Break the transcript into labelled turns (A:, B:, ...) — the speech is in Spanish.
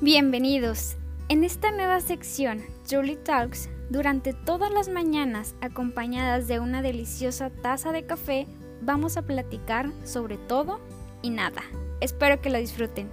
A: Bienvenidos. En esta nueva sección, Julie Talks, durante todas las mañanas, acompañadas de una deliciosa taza de café, vamos a platicar sobre todo y nada. Espero que lo disfruten.